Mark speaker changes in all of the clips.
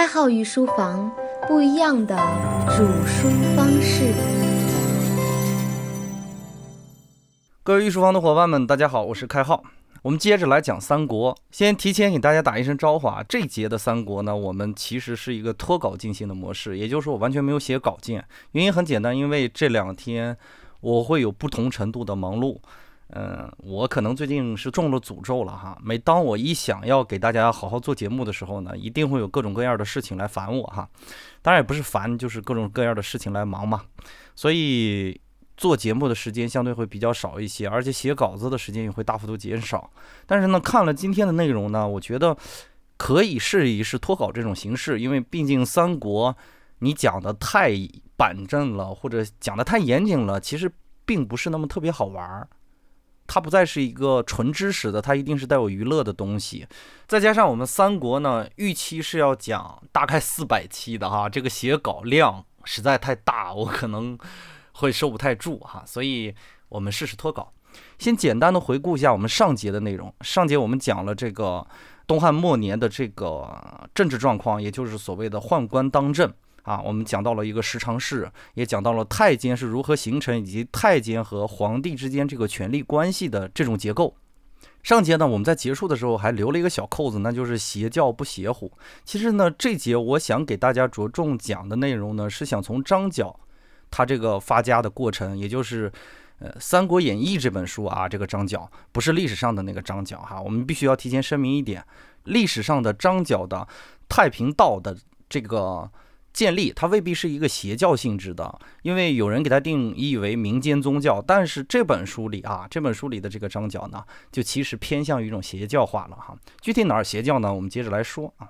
Speaker 1: 开号与书房不一样的煮书方式。
Speaker 2: 各位御书房的伙伴们，大家好，我是开号。我们接着来讲三国。先提前给大家打一声招呼啊，这节的三国呢，我们其实是一个脱稿进行的模式，也就是说我完全没有写稿件。原因很简单，因为这两天我会有不同程度的忙碌。嗯，我可能最近是中了诅咒了哈。每当我一想要给大家好好做节目的时候呢，一定会有各种各样的事情来烦我哈。当然也不是烦，就是各种各样的事情来忙嘛。所以做节目的时间相对会比较少一些，而且写稿子的时间也会大幅度减少。但是呢，看了今天的内容呢，我觉得可以试一试脱稿这种形式，因为毕竟三国你讲的太板正了，或者讲的太严谨了，其实并不是那么特别好玩儿。它不再是一个纯知识的，它一定是带有娱乐的东西。再加上我们三国呢，预期是要讲大概四百期的哈，这个写稿量实在太大，我可能会收不太住哈，所以我们试试脱稿。先简单的回顾一下我们上节的内容。上节我们讲了这个东汉末年的这个政治状况，也就是所谓的宦官当政。啊，我们讲到了一个十常侍，也讲到了太监是如何形成，以及太监和皇帝之间这个权力关系的这种结构。上节呢，我们在结束的时候还留了一个小扣子，那就是邪教不邪乎。其实呢，这节我想给大家着重讲的内容呢，是想从张角他这个发家的过程，也就是呃《三国演义》这本书啊，这个张角不是历史上的那个张角哈，我们必须要提前声明一点，历史上的张角的太平道的这个。建立它未必是一个邪教性质的，因为有人给它定义为民间宗教。但是这本书里啊，这本书里的这个张角呢，就其实偏向于一种邪教化了哈。具体哪儿邪教呢？我们接着来说啊。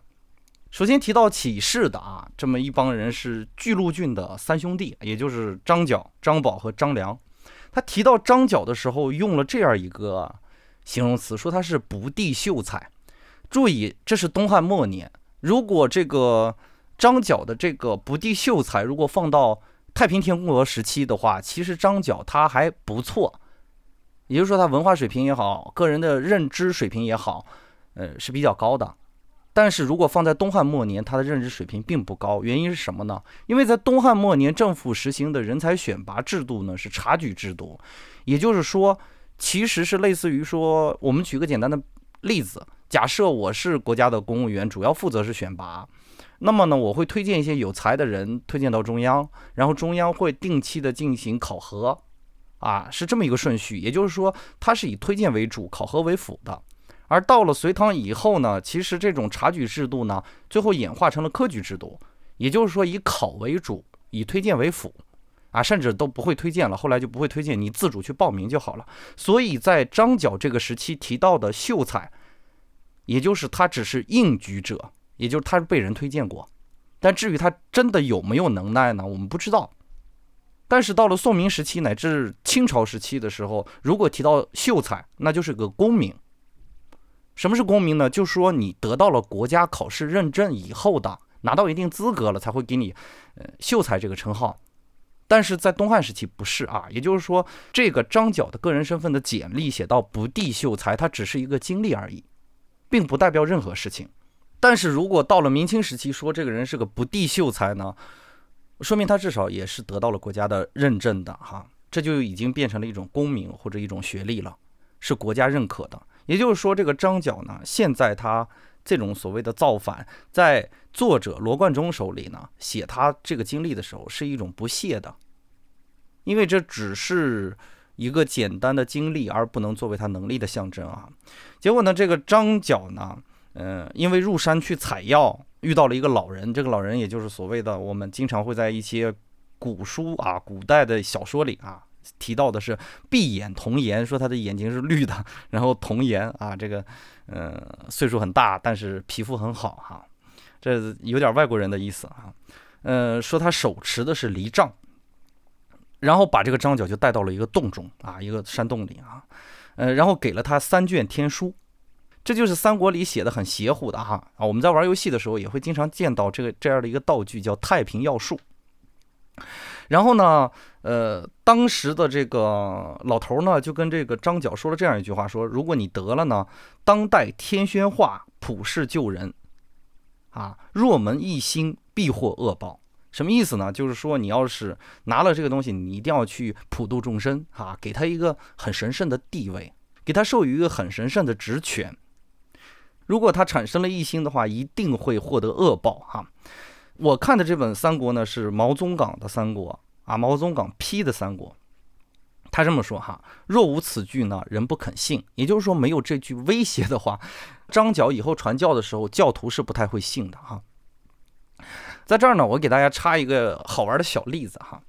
Speaker 2: 首先提到起事的啊，这么一帮人是巨鹿郡的三兄弟，也就是张角、张宝和张良。他提到张角的时候，用了这样一个形容词，说他是不第秀才。注意，这是东汉末年，如果这个。张角的这个不第秀才，如果放到太平天国时期的话，其实张角他还不错，也就是说他文化水平也好，个人的认知水平也好，呃是比较高的。但是如果放在东汉末年，他的认知水平并不高，原因是什么呢？因为在东汉末年，政府实行的人才选拔制度呢是察举制度，也就是说，其实是类似于说，我们举个简单的例子，假设我是国家的公务员，主要负责是选拔。那么呢，我会推荐一些有才的人推荐到中央，然后中央会定期的进行考核，啊，是这么一个顺序。也就是说，它是以推荐为主，考核为辅的。而到了隋唐以后呢，其实这种察举制度呢，最后演化成了科举制度，也就是说以考为主，以推荐为辅，啊，甚至都不会推荐了，后来就不会推荐，你自主去报名就好了。所以在张角这个时期提到的秀才，也就是他只是应举者。也就是他是被人推荐过，但至于他真的有没有能耐呢？我们不知道。但是到了宋明时期乃至清朝时期的时候，如果提到秀才，那就是个功名。什么是功名呢？就是说你得到了国家考试认证以后的，拿到一定资格了，才会给你呃秀才这个称号。但是在东汉时期不是啊，也就是说这个张角的个人身份的简历写到不第秀才，他只是一个经历而已，并不代表任何事情。但是如果到了明清时期说这个人是个不第秀才呢，说明他至少也是得到了国家的认证的哈，这就已经变成了一种功名或者一种学历了，是国家认可的。也就是说，这个张角呢，现在他这种所谓的造反，在作者罗贯中手里呢，写他这个经历的时候是一种不屑的，因为这只是一个简单的经历，而不能作为他能力的象征啊。结果呢，这个张角呢。嗯，因为入山去采药，遇到了一个老人。这个老人也就是所谓的我们经常会在一些古书啊、古代的小说里啊提到的是闭眼童颜，说他的眼睛是绿的，然后童颜啊，这个嗯岁数很大，但是皮肤很好哈，这有点外国人的意思啊。嗯，说他手持的是离杖，然后把这个张角就带到了一个洞中啊，一个山洞里啊，呃，然后给了他三卷天书。这就是三国里写的很邪乎的哈啊！我们在玩游戏的时候也会经常见到这个这样的一个道具，叫太平要术。然后呢，呃，当时的这个老头呢，就跟这个张角说了这样一句话：说如果你得了呢，当代天宣化，普世救人。啊，若门一心，必获恶报。什么意思呢？就是说，你要是拿了这个东西，你一定要去普度众生啊，给他一个很神圣的地位，给他授予一个很神圣的职权。如果他产生了异心的话，一定会获得恶报哈。我看的这本三国呢，是毛宗岗的三国啊，毛宗岗批的三国。他这么说哈：若无此句呢，人不肯信。也就是说，没有这句威胁的话，张角以后传教的时候，教徒是不太会信的哈。在这儿呢，我给大家插一个好玩的小例子哈。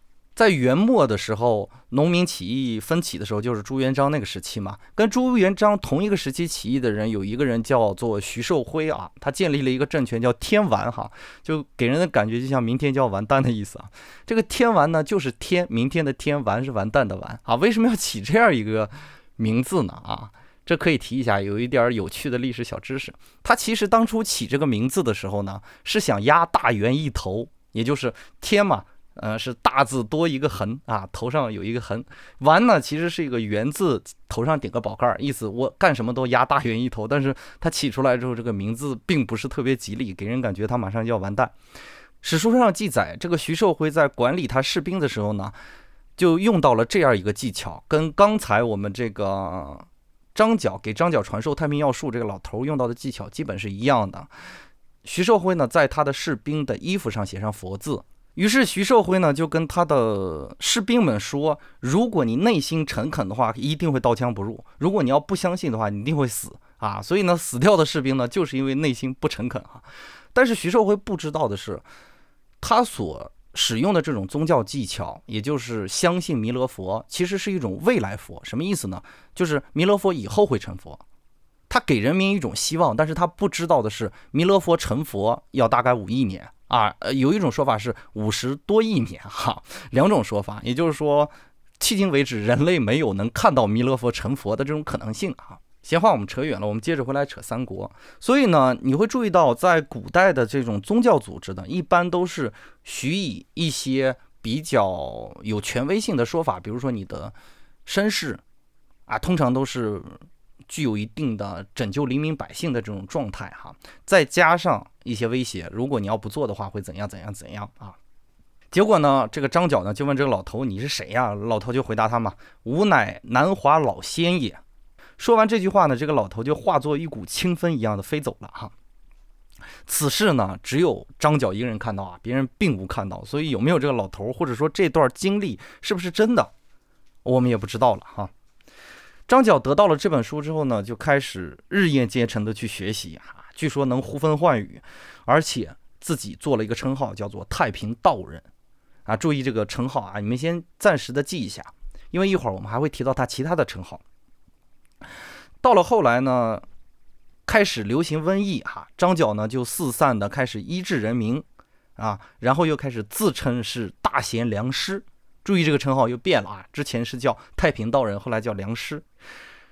Speaker 2: 在元末的时候，农民起义分起的时候，就是朱元璋那个时期嘛。跟朱元璋同一个时期起义的人，有一个人叫做徐寿辉啊，他建立了一个政权叫天完哈，就给人的感觉就像明天就要完蛋的意思啊。这个天完呢，就是天，明天的天，完是完蛋的完啊。为什么要起这样一个名字呢？啊？这可以提一下，有一点有趣的历史小知识。他其实当初起这个名字的时候呢，是想压大元一头，也就是天嘛，呃，是大字多一个横啊，头上有一个横。完呢，其实是一个圆字，头上顶个宝盖，意思我干什么都压大圆一头。但是他起出来之后，这个名字并不是特别吉利，给人感觉他马上就要完蛋。史书上记载，这个徐寿辉在管理他士兵的时候呢，就用到了这样一个技巧，跟刚才我们这个。张角给张角传授太平要术，这个老头用到的技巧基本是一样的。徐寿辉呢，在他的士兵的衣服上写上佛字，于是徐寿辉呢就跟他的士兵们说：“如果你内心诚恳的话，一定会刀枪不入；如果你要不相信的话，你一定会死啊！”所以呢，死掉的士兵呢，就是因为内心不诚恳啊。但是徐寿辉不知道的是，他所。使用的这种宗教技巧，也就是相信弥勒佛，其实是一种未来佛。什么意思呢？就是弥勒佛以后会成佛，他给人民一种希望。但是他不知道的是，弥勒佛成佛要大概五亿年啊。呃，有一种说法是五十多亿年哈，两种说法。也就是说，迄今为止，人类没有能看到弥勒佛成佛的这种可能性啊。闲话我们扯远了，我们接着回来扯三国。所以呢，你会注意到，在古代的这种宗教组织呢，一般都是许以一些比较有权威性的说法，比如说你的身世啊，通常都是具有一定的拯救黎民百姓的这种状态哈，再加上一些威胁，如果你要不做的话，会怎样怎样怎样啊？结果呢，这个张角呢就问这个老头：“你是谁呀？”老头就回答他嘛：“吾乃南华老仙也。”说完这句话呢，这个老头就化作一股清风一样的飞走了哈。此事呢，只有张角一个人看到啊，别人并无看到，所以有没有这个老头，或者说这段经历是不是真的，我们也不知道了哈。张角得到了这本书之后呢，就开始日夜兼程的去学习啊，据说能呼风唤雨，而且自己做了一个称号，叫做太平道人啊。注意这个称号啊，你们先暂时的记一下，因为一会儿我们还会提到他其他的称号。到了后来呢，开始流行瘟疫哈，张角呢就四散的开始医治人民啊，然后又开始自称是大贤良师，注意这个称号又变了啊，之前是叫太平道人，后来叫良师。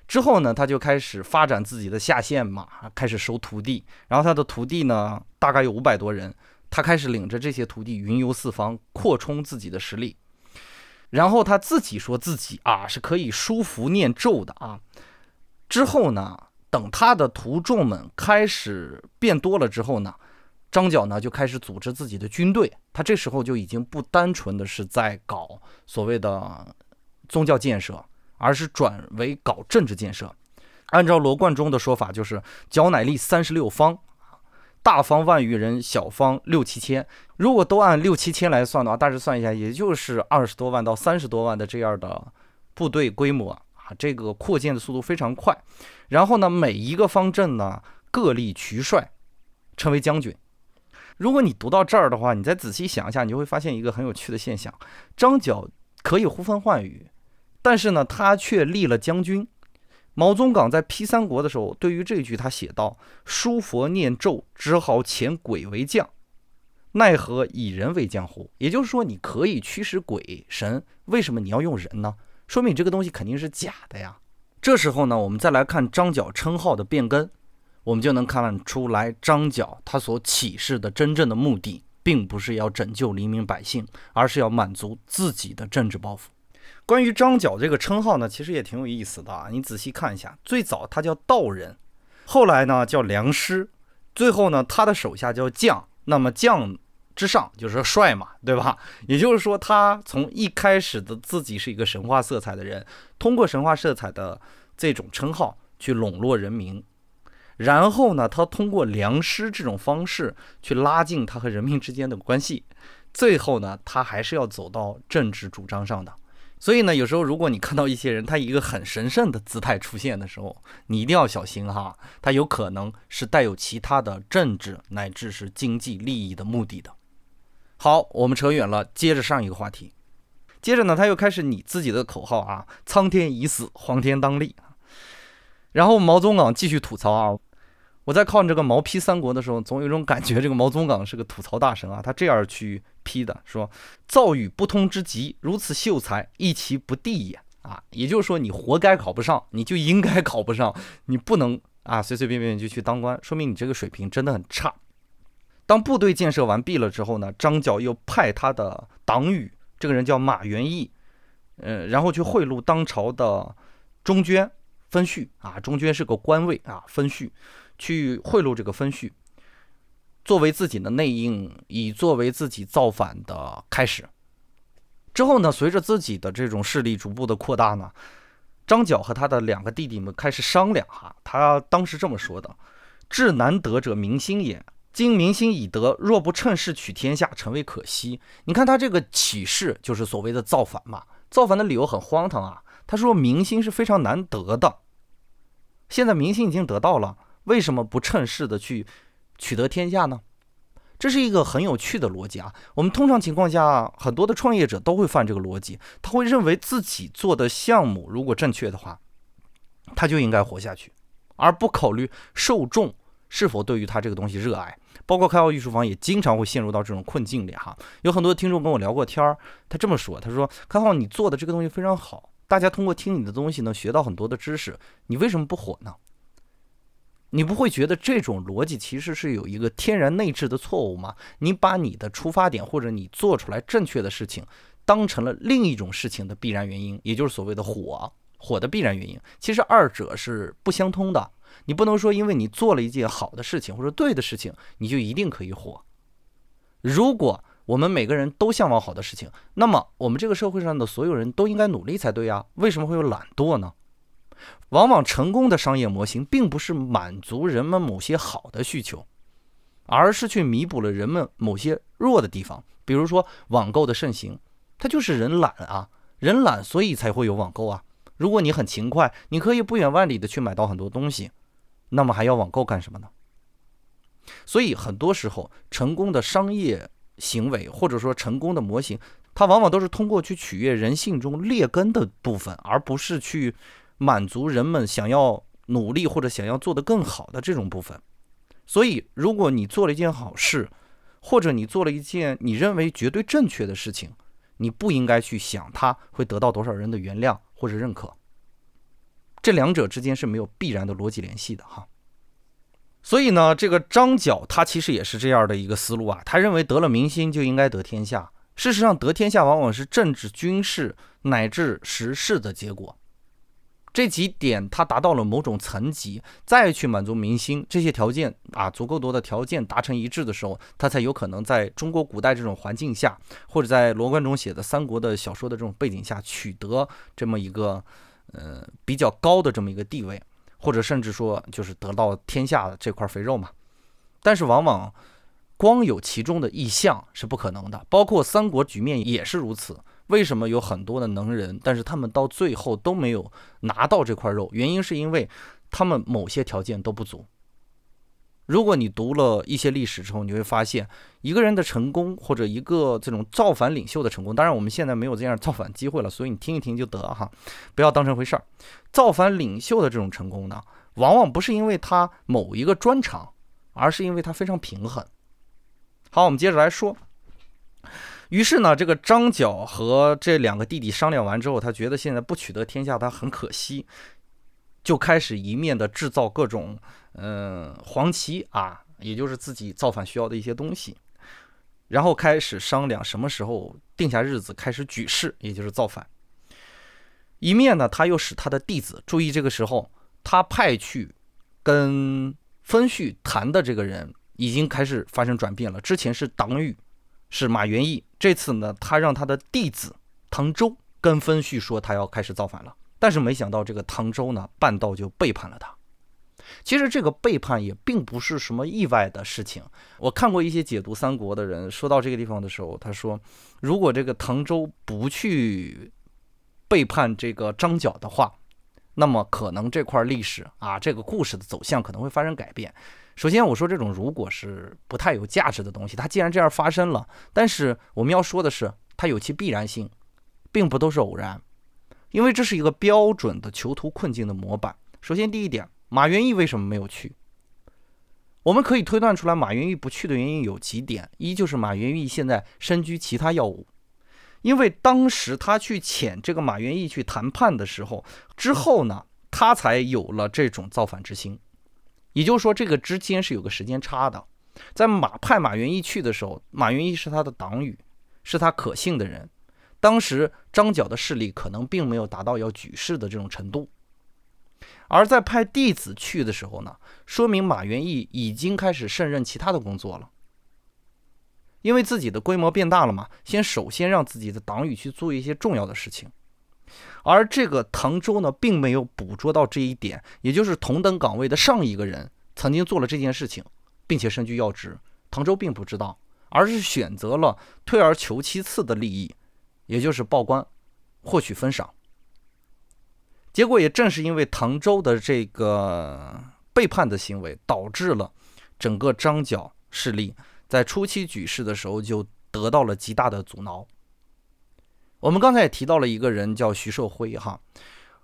Speaker 2: 之后呢，他就开始发展自己的下线嘛，开始收徒弟，然后他的徒弟呢大概有五百多人，他开始领着这些徒弟云游四方，扩充自己的实力。然后他自己说自己啊是可以书符念咒的啊。之后呢，等他的徒众们开始变多了之后呢，张角呢就开始组织自己的军队。他这时候就已经不单纯的是在搞所谓的宗教建设，而是转为搞政治建设。按照罗贯中的说法，就是角乃立三十六方，大方万余人，小方六七千。如果都按六七千来算的话，大致算一下，也就是二十多万到三十多万的这样的部队规模啊。这个扩建的速度非常快，然后呢，每一个方阵呢各立渠帅，称为将军。如果你读到这儿的话，你再仔细想一下，你就会发现一个很有趣的现象：张角可以呼风唤雨，但是呢，他却立了将军。毛宗岗在批三国的时候，对于这句他写道：“书佛念咒，只好遣鬼为将，奈何以人为将乎？”也就是说，你可以驱使鬼神，为什么你要用人呢？说明这个东西肯定是假的呀。这时候呢，我们再来看张角称号的变更，我们就能看出来，张角他所起事的真正的目的，并不是要拯救黎民百姓，而是要满足自己的政治抱负。关于张角这个称号呢，其实也挺有意思的啊。你仔细看一下，最早他叫道人，后来呢叫良师，最后呢，他的手下叫将，那么将之上就是帅嘛，对吧？也就是说，他从一开始的自己是一个神话色彩的人，通过神话色彩的这种称号去笼络人民，然后呢，他通过良师这种方式去拉近他和人民之间的关系，最后呢，他还是要走到政治主张上的。所以呢，有时候如果你看到一些人他以一个很神圣的姿态出现的时候，你一定要小心哈，他有可能是带有其他的政治乃至是经济利益的目的的。好，我们扯远了，接着上一个话题。接着呢，他又开始拟自己的口号啊，苍天已死，黄天当立。然后毛宗岗继续吐槽啊。我在看这个毛批三国的时候，总有一种感觉，这个毛宗岗是个吐槽大神啊。他这样去批的，说造语不通之极，如此秀才，一其不第也啊。也就是说，你活该考不上，你就应该考不上，你不能啊随随便便就去当官，说明你这个水平真的很差。当部队建设完毕了之后呢，张角又派他的党羽，这个人叫马元义，呃，然后去贿赂当朝的中捐分序啊，中捐是个官位啊，分序。去贿赂这个分序，作为自己的内应，以作为自己造反的开始。之后呢，随着自己的这种势力逐步的扩大呢，张角和他的两个弟弟们开始商量哈。他当时这么说的：“至难得者民心也，今民心已得，若不趁势取天下，诚为可惜。”你看他这个起事就是所谓的造反嘛。造反的理由很荒唐啊。他说民心是非常难得的，现在民心已经得到了。为什么不趁势的去取得天下呢？这是一个很有趣的逻辑啊。我们通常情况下，很多的创业者都会犯这个逻辑，他会认为自己做的项目如果正确的话，他就应该活下去，而不考虑受众是否对于他这个东西热爱。包括开号艺术坊也经常会陷入到这种困境里哈。有很多听众跟我聊过天儿，他这么说，他说：“开号，你做的这个东西非常好，大家通过听你的东西能学到很多的知识，你为什么不火呢？”你不会觉得这种逻辑其实是有一个天然内置的错误吗？你把你的出发点或者你做出来正确的事情，当成了另一种事情的必然原因，也就是所谓的火火的必然原因。其实二者是不相通的。你不能说因为你做了一件好的事情或者对的事情，你就一定可以火。如果我们每个人都向往好的事情，那么我们这个社会上的所有人都应该努力才对呀。为什么会有懒惰呢？往往成功的商业模型并不是满足人们某些好的需求，而是去弥补了人们某些弱的地方。比如说网购的盛行，它就是人懒啊，人懒所以才会有网购啊。如果你很勤快，你可以不远万里的去买到很多东西，那么还要网购干什么呢？所以很多时候，成功的商业行为或者说成功的模型，它往往都是通过去取悦人性中劣根的部分，而不是去。满足人们想要努力或者想要做得更好的这种部分，所以如果你做了一件好事，或者你做了一件你认为绝对正确的事情，你不应该去想它会得到多少人的原谅或者认可，这两者之间是没有必然的逻辑联系的哈。所以呢，这个张角他其实也是这样的一个思路啊，他认为得了民心就应该得天下，事实上得天下往往是政治、军事乃至时事的结果。这几点他达到了某种层级，再去满足民心，这些条件啊，足够多的条件达成一致的时候，他才有可能在中国古代这种环境下，或者在罗贯中写的三国的小说的这种背景下，取得这么一个呃比较高的这么一个地位，或者甚至说就是得到天下的这块肥肉嘛。但是往往光有其中的意象是不可能的，包括三国局面也是如此。为什么有很多的能人，但是他们到最后都没有拿到这块肉？原因是因为他们某些条件都不足。如果你读了一些历史之后，你会发现一个人的成功，或者一个这种造反领袖的成功，当然我们现在没有这样造反机会了，所以你听一听就得哈，不要当成回事儿。造反领袖的这种成功呢，往往不是因为他某一个专长，而是因为他非常平衡。好，我们接着来说。于是呢，这个张角和这两个弟弟商量完之后，他觉得现在不取得天下，他很可惜，就开始一面的制造各种嗯黄旗啊，也就是自己造反需要的一些东西，然后开始商量什么时候定下日子开始举事，也就是造反。一面呢，他又使他的弟子注意，这个时候他派去跟分序谈的这个人已经开始发生转变了。之前是党羽，是马元义，这次呢，他让他的弟子唐周跟分旭说他要开始造反了。但是没想到这个唐周呢，半道就背叛了他。其实这个背叛也并不是什么意外的事情。我看过一些解读三国的人说到这个地方的时候，他说，如果这个唐周不去背叛这个张角的话，那么可能这块历史啊，这个故事的走向可能会发生改变。首先，我说这种如果是不太有价值的东西，它既然这样发生了，但是我们要说的是，它有其必然性，并不都是偶然，因为这是一个标准的囚徒困境的模板。首先，第一点。马元义为什么没有去？我们可以推断出来，马元义不去的原因有几点：一就是马元义现在身居其他要务，因为当时他去遣这个马元义去谈判的时候，之后呢，他才有了这种造反之心。也就是说，这个之间是有个时间差的。在马派马元义去的时候，马元义是他的党羽，是他可信的人。当时张角的势力可能并没有达到要举事的这种程度。而在派弟子去的时候呢，说明马元义已经开始胜任其他的工作了，因为自己的规模变大了嘛，先首先让自己的党羽去做一些重要的事情，而这个唐周呢，并没有捕捉到这一点，也就是同等岗位的上一个人曾经做了这件事情，并且身居要职，唐周并不知道，而是选择了退而求其次的利益，也就是报官，获取封赏。结果也正是因为唐周的这个背叛的行为，导致了整个张角势力在初期举事的时候就得到了极大的阻挠。我们刚才也提到了一个人叫徐寿辉哈，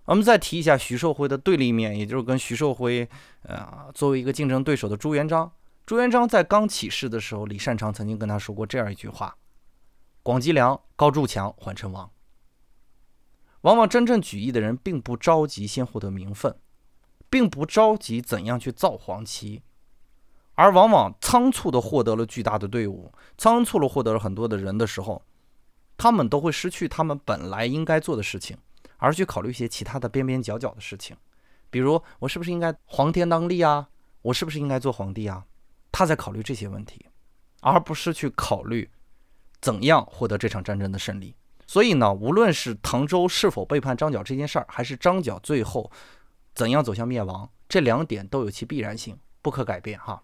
Speaker 2: 我们再提一下徐寿辉的对立面，也就是跟徐寿辉呃作为一个竞争对手的朱元璋。朱元璋在刚起事的时候，李善长曾经跟他说过这样一句话：“广积粮，高筑墙，缓称王。”往往真正举义的人并不着急先获得名分，并不着急怎样去造黄旗，而往往仓促的获得了巨大的队伍，仓促的获得了很多的人的时候，他们都会失去他们本来应该做的事情，而去考虑一些其他的边边角角的事情，比如我是不是应该皇天当立啊？我是不是应该做皇帝啊？他在考虑这些问题，而不是去考虑怎样获得这场战争的胜利。所以呢，无论是唐周是否背叛张角这件事儿，还是张角最后怎样走向灭亡，这两点都有其必然性，不可改变哈。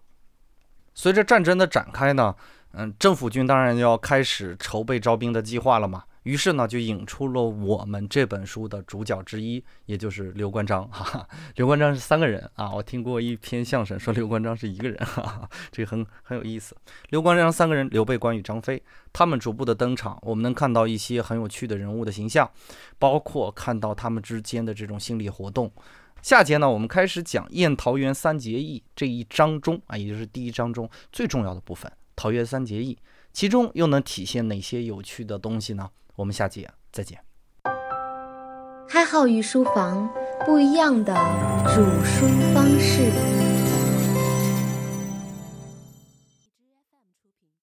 Speaker 2: 随着战争的展开呢，嗯，政府军当然要开始筹备招兵的计划了嘛。于是呢，就引出了我们这本书的主角之一，也就是刘关张。哈哈，刘关张是三个人啊。我听过一篇相声，说刘关张是一个人，哈哈，这个很很有意思。刘关张三个人，刘备、关羽、张飞，他们逐步的登场，我们能看到一些很有趣的人物的形象，包括看到他们之间的这种心理活动。下节呢，我们开始讲宴桃园三结义这一章中啊，也就是第一章中最重要的部分——桃园三结义，其中又能体现哪些有趣的东西呢？我们下集再见。
Speaker 1: 开号御书房，不一样的煮书方式。